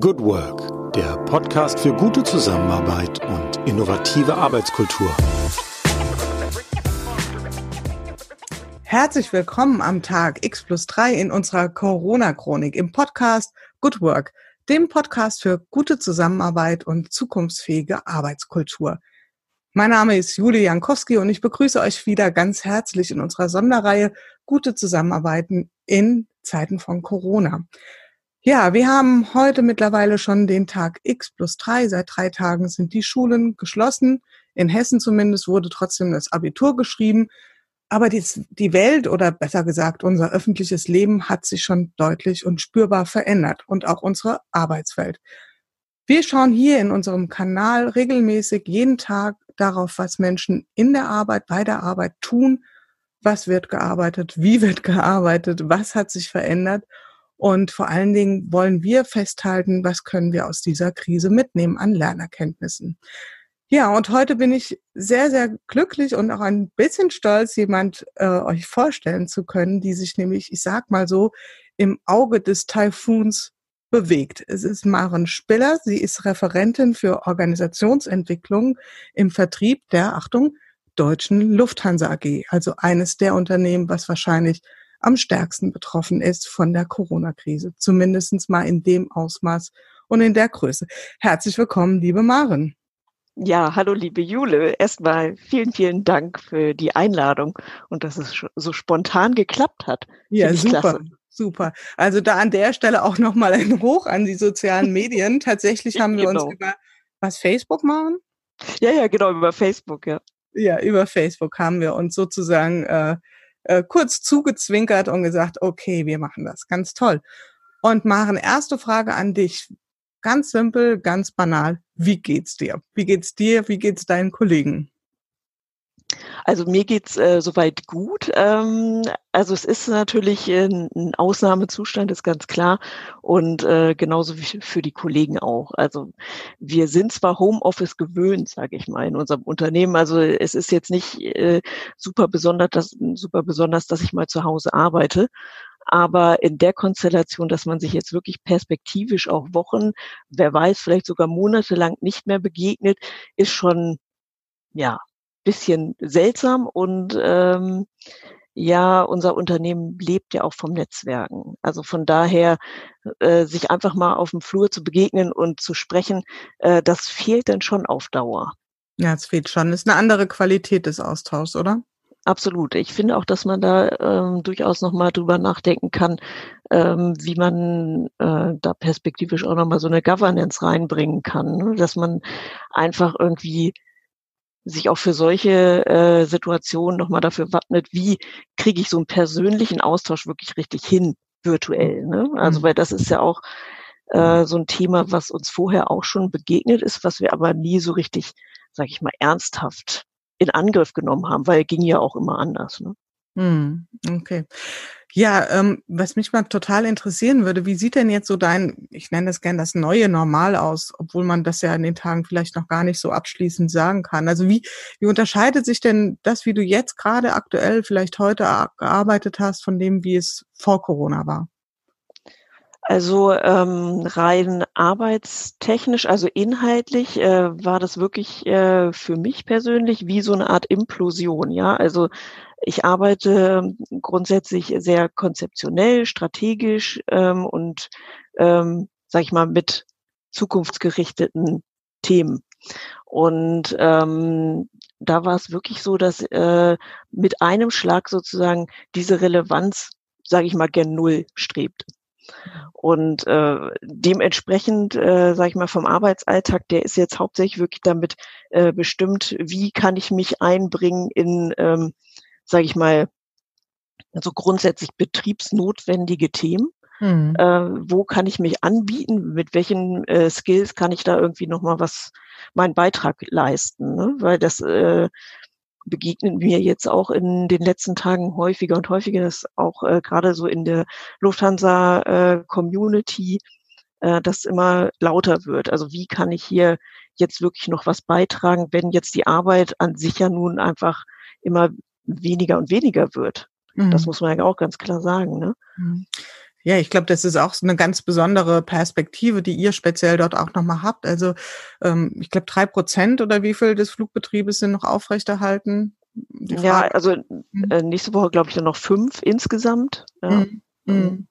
Good Work, der Podcast für gute Zusammenarbeit und innovative Arbeitskultur. Herzlich willkommen am Tag X plus 3 in unserer Corona-Chronik im Podcast Good Work, dem Podcast für gute Zusammenarbeit und zukunftsfähige Arbeitskultur. Mein Name ist Julie Jankowski und ich begrüße euch wieder ganz herzlich in unserer Sonderreihe Gute Zusammenarbeiten in Zeiten von Corona. Ja, wir haben heute mittlerweile schon den Tag X plus drei. Seit drei Tagen sind die Schulen geschlossen. In Hessen zumindest wurde trotzdem das Abitur geschrieben. Aber die, die Welt oder besser gesagt unser öffentliches Leben hat sich schon deutlich und spürbar verändert und auch unsere Arbeitswelt. Wir schauen hier in unserem Kanal regelmäßig jeden Tag darauf, was Menschen in der Arbeit, bei der Arbeit tun, was wird gearbeitet, wie wird gearbeitet, was hat sich verändert. Und vor allen Dingen wollen wir festhalten, was können wir aus dieser Krise mitnehmen an Lernerkenntnissen. Ja, und heute bin ich sehr, sehr glücklich und auch ein bisschen stolz, jemand äh, euch vorstellen zu können, die sich nämlich, ich sag mal so, im Auge des Taifuns bewegt. Es ist Maren Spiller. Sie ist Referentin für Organisationsentwicklung im Vertrieb der, Achtung, deutschen Lufthansa AG. Also eines der Unternehmen, was wahrscheinlich am stärksten betroffen ist von der Corona-Krise. Zumindestens mal in dem Ausmaß und in der Größe. Herzlich willkommen, liebe Maren. Ja, hallo liebe Jule. Erstmal vielen, vielen Dank für die Einladung und dass es so spontan geklappt hat. Ja, super. Klasse. Super. Also da an der Stelle auch nochmal ein Hoch an die sozialen Medien. Tatsächlich haben wir genau. uns über was Facebook machen? Ja, ja, genau, über Facebook, ja. Ja, über Facebook haben wir uns sozusagen äh, äh, kurz zugezwinkert und gesagt, okay, wir machen das. Ganz toll. Und Maren, erste Frage an dich. Ganz simpel, ganz banal. Wie geht's dir? Wie geht's dir? Wie geht's deinen Kollegen? Also mir geht's äh, soweit gut. Ähm, also es ist natürlich ein, ein Ausnahmezustand, ist ganz klar. Und äh, genauso wie für die Kollegen auch. Also wir sind zwar Homeoffice gewöhnt, sage ich mal, in unserem Unternehmen. Also es ist jetzt nicht äh, super besonders, dass, super besonders, dass ich mal zu Hause arbeite. Aber in der Konstellation, dass man sich jetzt wirklich perspektivisch auch Wochen, wer weiß, vielleicht sogar monatelang nicht mehr begegnet, ist schon ja bisschen seltsam und ähm, ja, unser Unternehmen lebt ja auch vom Netzwerken. Also von daher, äh, sich einfach mal auf dem Flur zu begegnen und zu sprechen, äh, das fehlt dann schon auf Dauer. Ja, es fehlt schon. Das ist eine andere Qualität des Austauschs, oder? Absolut. Ich finde auch, dass man da ähm, durchaus nochmal drüber nachdenken kann, ähm, wie man äh, da perspektivisch auch nochmal so eine Governance reinbringen kann. Ne? Dass man einfach irgendwie sich auch für solche äh, Situationen nochmal dafür wappnet, wie kriege ich so einen persönlichen Austausch wirklich richtig hin, virtuell. Ne? Also mhm. weil das ist ja auch äh, so ein Thema, was uns vorher auch schon begegnet ist, was wir aber nie so richtig, sag ich mal, ernsthaft in Angriff genommen haben, weil ging ja auch immer anders. Ne? Hm, okay. Ja, ähm, was mich mal total interessieren würde, wie sieht denn jetzt so dein, ich nenne das gern das neue Normal aus, obwohl man das ja in den Tagen vielleicht noch gar nicht so abschließend sagen kann. Also wie, wie unterscheidet sich denn das, wie du jetzt gerade aktuell vielleicht heute gearbeitet hast, von dem, wie es vor Corona war? Also ähm, rein arbeitstechnisch, also inhaltlich äh, war das wirklich äh, für mich persönlich wie so eine Art Implosion. Ja, also ich arbeite grundsätzlich sehr konzeptionell, strategisch ähm, und, ähm, sag ich mal, mit zukunftsgerichteten Themen. Und ähm, da war es wirklich so, dass äh, mit einem Schlag sozusagen diese Relevanz, sage ich mal, gen Null strebt. Und äh, dementsprechend, äh, sage ich mal, vom Arbeitsalltag, der ist jetzt hauptsächlich wirklich damit äh, bestimmt, wie kann ich mich einbringen in ähm, sage ich mal, also grundsätzlich betriebsnotwendige Themen. Mhm. Äh, wo kann ich mich anbieten? Mit welchen äh, Skills kann ich da irgendwie nochmal was, meinen Beitrag leisten? Ne? Weil das äh, begegnet mir jetzt auch in den letzten Tagen häufiger und häufiger, dass auch äh, gerade so in der Lufthansa-Community äh, das immer lauter wird. Also wie kann ich hier jetzt wirklich noch was beitragen, wenn jetzt die Arbeit an sich ja nun einfach immer weniger und weniger wird. Mhm. Das muss man ja auch ganz klar sagen. Ne? Mhm. Ja, ich glaube, das ist auch eine ganz besondere Perspektive, die ihr speziell dort auch nochmal habt. Also ähm, ich glaube, drei Prozent oder wie viel des Flugbetriebes sind noch aufrechterhalten? Ja, also mhm. äh, nächste Woche glaube ich dann noch fünf insgesamt. Ja. Mhm. Mhm.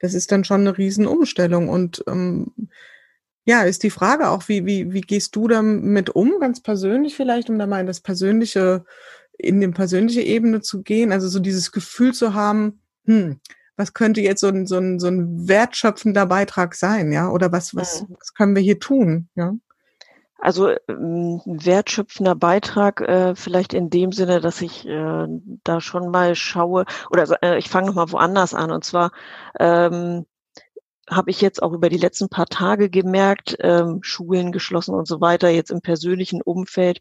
Das ist dann schon eine Riesenumstellung. Und ähm, ja, ist die Frage auch, wie, wie, wie gehst du damit um, ganz persönlich vielleicht, um da mal in das persönliche, in die persönliche Ebene zu gehen? Also so dieses Gefühl zu haben, hm, was könnte jetzt so ein, so ein, so ein wertschöpfender Beitrag sein, ja? Oder was, was, mhm. was können wir hier tun, ja? Also ähm, wertschöpfender Beitrag äh, vielleicht in dem Sinne, dass ich äh, da schon mal schaue, oder äh, ich fange nochmal woanders an. Und zwar ähm, habe ich jetzt auch über die letzten paar Tage gemerkt, ähm, Schulen geschlossen und so weiter, jetzt im persönlichen Umfeld,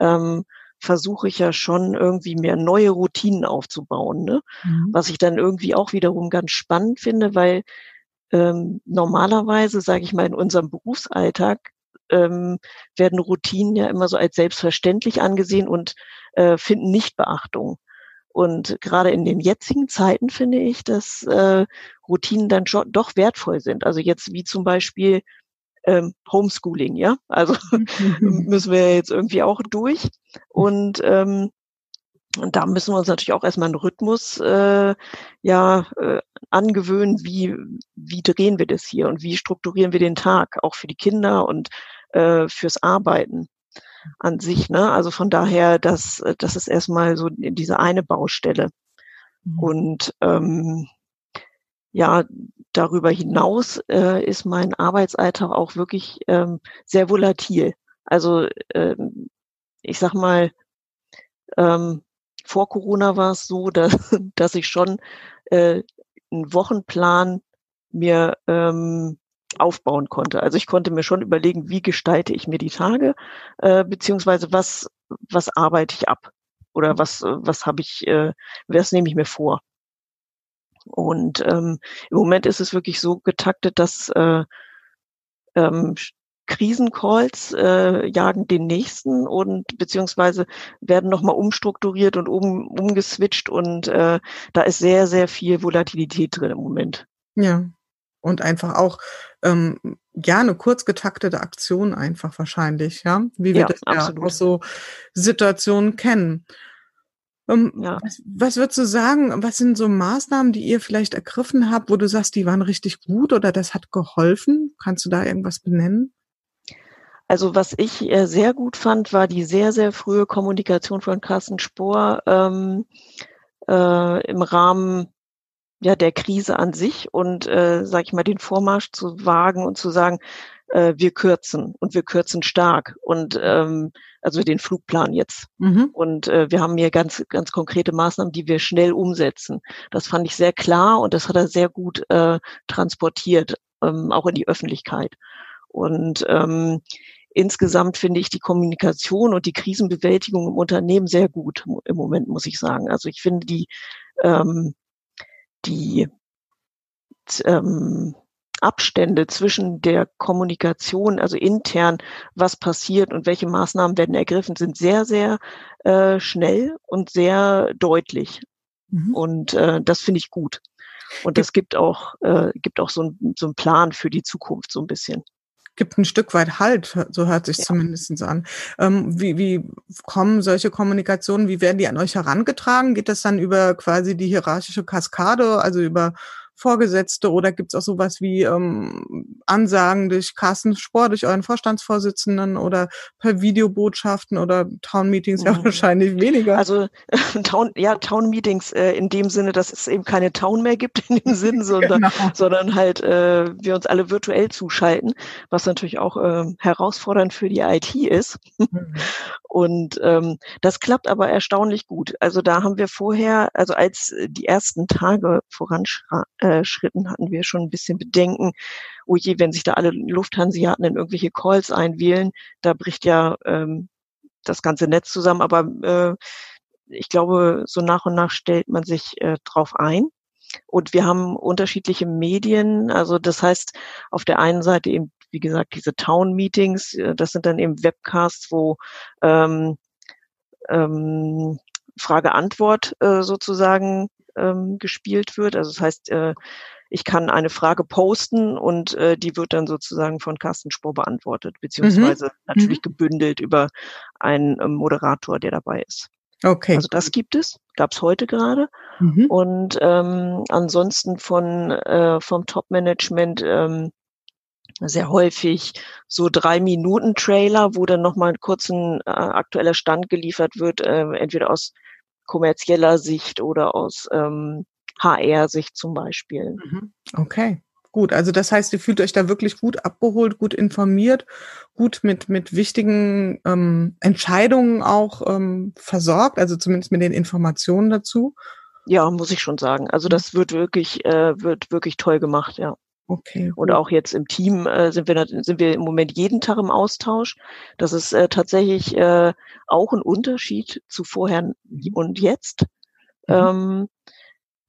ähm, versuche ich ja schon irgendwie mehr neue Routinen aufzubauen, ne? Mhm. was ich dann irgendwie auch wiederum ganz spannend finde, weil ähm, normalerweise, sage ich mal, in unserem Berufsalltag ähm, werden Routinen ja immer so als selbstverständlich angesehen und äh, finden nicht Beachtung. Und gerade in den jetzigen Zeiten finde ich, dass äh, Routinen dann schon doch wertvoll sind. Also jetzt wie zum Beispiel ähm, Homeschooling, ja. Also müssen wir jetzt irgendwie auch durch. Und ähm, und da müssen wir uns natürlich auch erstmal einen Rhythmus äh, ja äh, angewöhnen, wie, wie drehen wir das hier und wie strukturieren wir den Tag, auch für die Kinder und äh, fürs Arbeiten an sich. Ne? Also von daher, das, das ist erstmal so diese eine Baustelle. Mhm. Und ähm, ja, darüber hinaus äh, ist mein Arbeitsalltag auch wirklich ähm, sehr volatil. Also ähm, ich sag mal, ähm, vor Corona war es so, dass, dass ich schon äh, einen Wochenplan mir ähm, aufbauen konnte. Also ich konnte mir schon überlegen, wie gestalte ich mir die Tage, äh, beziehungsweise was, was arbeite ich ab oder was, was habe ich, äh, was nehme ich mir vor. Und ähm, im Moment ist es wirklich so getaktet, dass äh, ähm, Krisencalls äh, jagen den nächsten und beziehungsweise werden nochmal umstrukturiert und um, umgeswitcht und äh, da ist sehr, sehr viel Volatilität drin im Moment. Ja. Und einfach auch ähm, ja eine kurz getaktete Aktion einfach wahrscheinlich, ja, wie wir ja, das absolut. ja aus so Situationen kennen. Ähm, ja. was, was würdest du sagen, was sind so Maßnahmen, die ihr vielleicht ergriffen habt, wo du sagst, die waren richtig gut oder das hat geholfen? Kannst du da irgendwas benennen? Also was ich äh, sehr gut fand, war die sehr, sehr frühe Kommunikation von Carsten Spohr ähm, äh, im Rahmen ja der Krise an sich und äh, sag ich mal den Vormarsch zu wagen und zu sagen, äh, wir kürzen und wir kürzen stark und ähm, also den Flugplan jetzt. Mhm. Und äh, wir haben hier ganz, ganz konkrete Maßnahmen, die wir schnell umsetzen. Das fand ich sehr klar und das hat er sehr gut äh, transportiert, ähm, auch in die Öffentlichkeit. Und ähm, insgesamt finde ich die Kommunikation und die Krisenbewältigung im Unternehmen sehr gut im Moment, muss ich sagen. Also ich finde die, ähm, die ähm, Abstände zwischen der Kommunikation, also intern, was passiert und welche Maßnahmen werden ergriffen, sind sehr, sehr äh, schnell und sehr deutlich. Mhm. Und äh, das finde ich gut. Und das gibt auch, äh, gibt auch so, ein, so einen Plan für die Zukunft so ein bisschen gibt ein Stück weit Halt, so hört sich ja. zumindest an. Ähm, wie, wie kommen solche Kommunikationen, wie werden die an euch herangetragen? Geht das dann über quasi die hierarchische Kaskade, also über Vorgesetzte oder gibt es auch sowas wie ähm, Ansagen durch Carsten Spohr, durch euren Vorstandsvorsitzenden oder per Videobotschaften oder Town-Meetings ja mhm. wahrscheinlich weniger? Also Town, ja, Town-Meetings äh, in dem Sinne, dass es eben keine Town mehr gibt in dem Sinn, sondern, genau. sondern halt äh, wir uns alle virtuell zuschalten, was natürlich auch äh, herausfordernd für die IT ist. Mhm. Und ähm, das klappt aber erstaunlich gut. Also da haben wir vorher, also als die ersten Tage voranschritten, Schritten hatten wir schon ein bisschen Bedenken, oh je, wenn sich da alle Lufthansiaten in irgendwelche Calls einwählen, da bricht ja ähm, das ganze Netz zusammen. Aber äh, ich glaube, so nach und nach stellt man sich äh, drauf ein. Und wir haben unterschiedliche Medien. Also das heißt, auf der einen Seite eben, wie gesagt, diese Town-Meetings, äh, das sind dann eben Webcasts, wo ähm, ähm, Frage-Antwort äh, sozusagen ähm, gespielt wird. Also das heißt, äh, ich kann eine Frage posten und äh, die wird dann sozusagen von Carsten Spohr beantwortet, beziehungsweise mhm. natürlich mhm. gebündelt über einen äh, Moderator, der dabei ist. Okay. Also das gibt es, gab es heute gerade. Mhm. Und ähm, ansonsten von äh, vom Top-Management ähm, sehr häufig so drei Minuten Trailer, wo dann nochmal kurz ein äh, aktueller Stand geliefert wird, äh, entweder aus kommerzieller Sicht oder aus ähm, HR-Sicht zum Beispiel. Mhm. Okay. Gut, also das heißt, ihr fühlt euch da wirklich gut abgeholt, gut informiert, gut mit, mit wichtigen ähm, Entscheidungen auch ähm, versorgt, also zumindest mit den Informationen dazu. Ja, muss ich schon sagen. Also das wird wirklich, äh, wird wirklich toll gemacht, ja. Okay. Und auch jetzt im Team äh, sind wir sind wir im Moment jeden Tag im Austausch. Das ist äh, tatsächlich äh, auch ein Unterschied zu vorher mhm. und jetzt. Mhm. Ähm,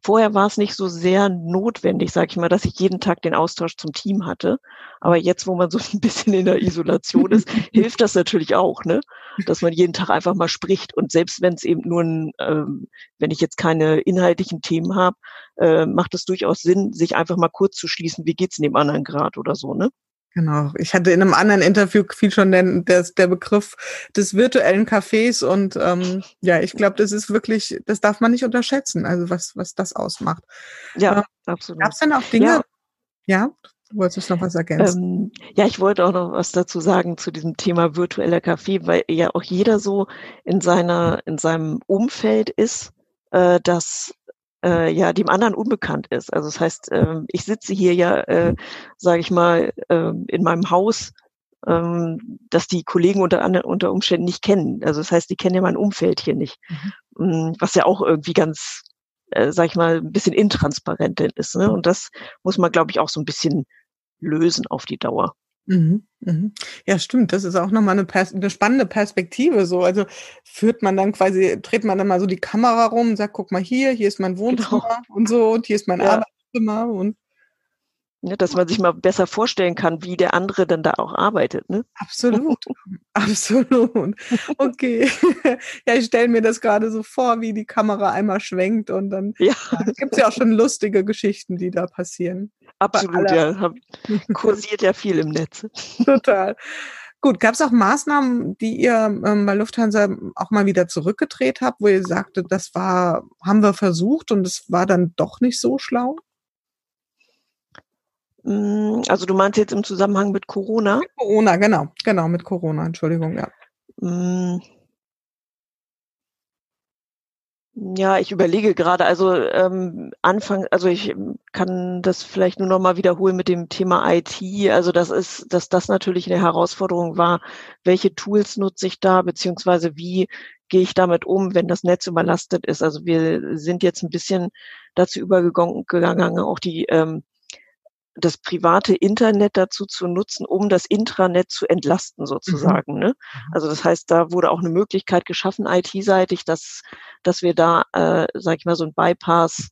Vorher war es nicht so sehr notwendig, sage ich mal, dass ich jeden Tag den Austausch zum Team hatte. Aber jetzt, wo man so ein bisschen in der Isolation ist, hilft das natürlich auch, ne? Dass man jeden Tag einfach mal spricht. Und selbst wenn es eben nur ein, ähm, wenn ich jetzt keine inhaltlichen Themen habe, äh, macht es durchaus Sinn, sich einfach mal kurz zu schließen, wie geht's in dem anderen Grad oder so, ne? Genau. Ich hatte in einem anderen Interview viel schon den, der, der Begriff des virtuellen Cafés und ähm, ja, ich glaube, das ist wirklich, das darf man nicht unterschätzen, also was, was das ausmacht. Ja, ähm, absolut. Gab es denn auch Dinge, ja, ja du wolltest noch was ergänzen? Ähm, ja, ich wollte auch noch was dazu sagen zu diesem Thema virtueller Café, weil ja auch jeder so in seiner, in seinem Umfeld ist, äh, dass äh, ja dem anderen unbekannt ist. Also das heißt, äh, ich sitze hier ja, äh, sage ich mal, äh, in meinem Haus, ähm, dass die Kollegen unter unter Umständen nicht kennen. Also das heißt, die kennen ja mein Umfeld hier nicht, mhm. was ja auch irgendwie ganz, äh, sag ich mal, ein bisschen intransparent ist. Ne? Und das muss man, glaube ich, auch so ein bisschen lösen auf die Dauer. Mhm, mhm. Ja, stimmt. Das ist auch nochmal eine, Pers eine spannende Perspektive. So, also führt man dann quasi, dreht man dann mal so die Kamera rum, sagt, guck mal hier, hier ist mein genau. Wohnzimmer genau. und so, und hier ist mein ja. Arbeitszimmer und ja, dass man sich mal besser vorstellen kann, wie der andere dann da auch arbeitet. Ne? Absolut, absolut. Okay. ja, ich stelle mir das gerade so vor, wie die Kamera einmal schwenkt und dann ja. ja gibt es ja auch schon lustige Geschichten, die da passieren. Absolut, ja. Kursiert ja viel im Netz. Total. Gut, gab es auch Maßnahmen, die ihr ähm, bei Lufthansa auch mal wieder zurückgedreht habt, wo ihr sagtet, das war, haben wir versucht und es war dann doch nicht so schlau? Hm, also du meinst jetzt im Zusammenhang mit Corona? Mit Corona, genau, genau, mit Corona, Entschuldigung, ja. Hm. Ja, ich überlege gerade, also ähm, Anfang, also ich kann das vielleicht nur noch mal wiederholen mit dem Thema IT. Also das ist, dass das natürlich eine Herausforderung war, welche Tools nutze ich da, beziehungsweise wie gehe ich damit um, wenn das Netz überlastet ist. Also wir sind jetzt ein bisschen dazu übergegangen, auch die ähm, das private Internet dazu zu nutzen, um das Intranet zu entlasten sozusagen. Mhm. Ne? Mhm. Also das heißt, da wurde auch eine Möglichkeit geschaffen, IT-seitig, dass, dass wir da, äh, sag ich mal, so ein Bypass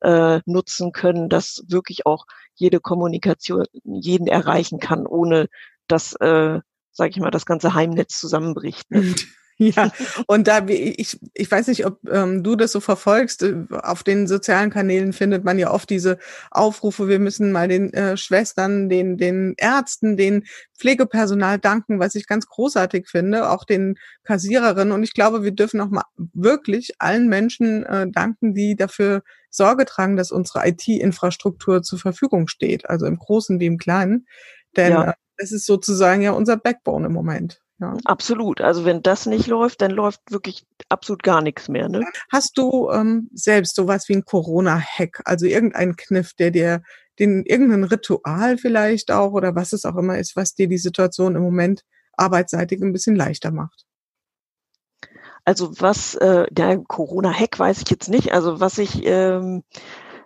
äh, nutzen können, dass wirklich auch jede Kommunikation jeden erreichen kann, ohne dass, äh, sag ich mal, das ganze Heimnetz zusammenbricht. Ne? Ja, und da, ich, ich weiß nicht, ob ähm, du das so verfolgst, äh, auf den sozialen Kanälen findet man ja oft diese Aufrufe, wir müssen mal den äh, Schwestern, den, den Ärzten, den Pflegepersonal danken, was ich ganz großartig finde, auch den Kassiererinnen. Und ich glaube, wir dürfen auch mal wirklich allen Menschen äh, danken, die dafür Sorge tragen, dass unsere IT-Infrastruktur zur Verfügung steht, also im Großen wie im Kleinen. Denn ja. äh, es ist sozusagen ja unser Backbone im Moment. Ja. Absolut. Also wenn das nicht läuft, dann läuft wirklich absolut gar nichts mehr. Ne? Hast du ähm, selbst sowas wie ein Corona-Hack, also irgendeinen Kniff, der dir den irgendein Ritual vielleicht auch oder was es auch immer ist, was dir die Situation im Moment arbeitsseitig ein bisschen leichter macht? Also was, äh, der Corona-Hack weiß ich jetzt nicht. Also was ich ähm,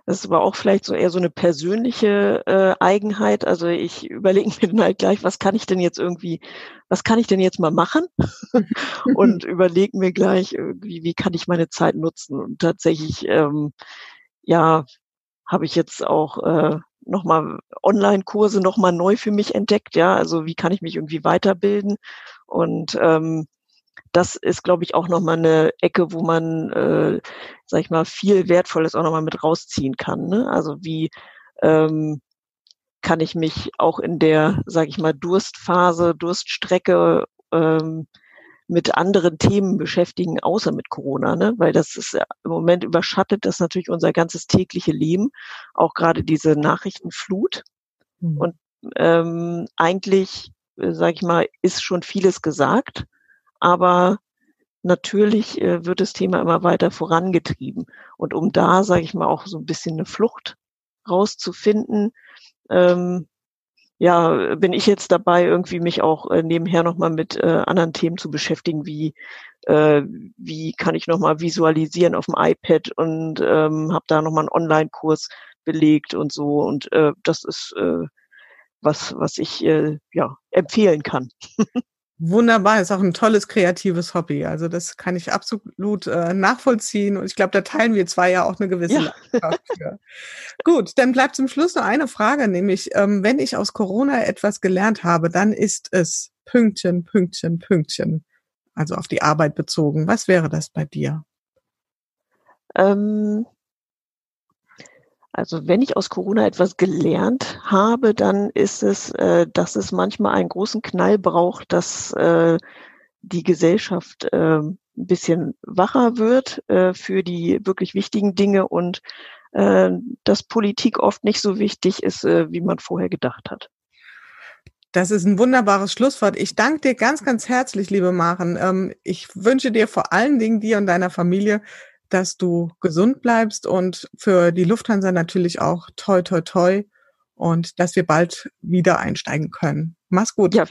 das ist aber auch vielleicht so eher so eine persönliche äh, Eigenheit. Also ich überlege mir dann halt gleich, was kann ich denn jetzt irgendwie, was kann ich denn jetzt mal machen? und überlege mir gleich, irgendwie, wie kann ich meine Zeit nutzen? Und tatsächlich, ähm, ja, habe ich jetzt auch äh, nochmal Online-Kurse nochmal neu für mich entdeckt. Ja, also wie kann ich mich irgendwie weiterbilden? Und ähm, das ist, glaube ich, auch nochmal eine Ecke, wo man, äh, sag ich mal, viel Wertvolles auch nochmal mit rausziehen kann. Ne? Also wie ähm, kann ich mich auch in der, sage ich mal, Durstphase, Durststrecke ähm, mit anderen Themen beschäftigen, außer mit Corona, ne? Weil das ist ja, im Moment überschattet das natürlich unser ganzes tägliche Leben, auch gerade diese Nachrichtenflut. Mhm. Und ähm, eigentlich, äh, sage ich mal, ist schon vieles gesagt, aber natürlich äh, wird das Thema immer weiter vorangetrieben. Und um da, sage ich mal, auch so ein bisschen eine Flucht rauszufinden, ähm, ja, bin ich jetzt dabei, irgendwie mich auch äh, nebenher nochmal mit äh, anderen Themen zu beschäftigen, wie äh, wie kann ich nochmal visualisieren auf dem iPad und ähm, habe da nochmal einen Online-Kurs belegt und so. Und äh, das ist äh, was, was ich äh, ja empfehlen kann. Wunderbar, ist auch ein tolles kreatives Hobby. Also das kann ich absolut äh, nachvollziehen und ich glaube, da teilen wir zwei ja auch eine gewisse ja. Leidenschaft für. Gut, dann bleibt zum Schluss noch eine Frage, nämlich ähm, wenn ich aus Corona etwas gelernt habe, dann ist es Pünktchen, Pünktchen, Pünktchen, also auf die Arbeit bezogen. Was wäre das bei dir? Ähm, also wenn ich aus Corona etwas gelernt habe, dann ist es, äh, dass es manchmal einen großen Knall braucht, dass äh, die Gesellschaft äh, ein bisschen wacher wird äh, für die wirklich wichtigen Dinge und äh, dass Politik oft nicht so wichtig ist, äh, wie man vorher gedacht hat. Das ist ein wunderbares Schlusswort. Ich danke dir ganz, ganz herzlich, liebe Maren. Ähm, ich wünsche dir vor allen Dingen dir und deiner Familie dass du gesund bleibst und für die Lufthansa natürlich auch toi, toi, toi und dass wir bald wieder einsteigen können. Mach's gut. Ja,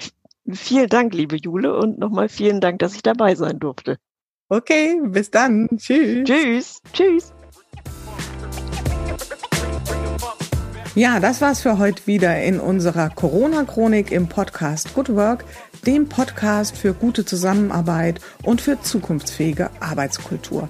vielen Dank, liebe Jule, und nochmal vielen Dank, dass ich dabei sein durfte. Okay, bis dann. Tschüss. Tschüss. Tschüss. Ja, das war's für heute wieder in unserer Corona-Chronik im Podcast Good Work, dem Podcast für gute Zusammenarbeit und für zukunftsfähige Arbeitskultur.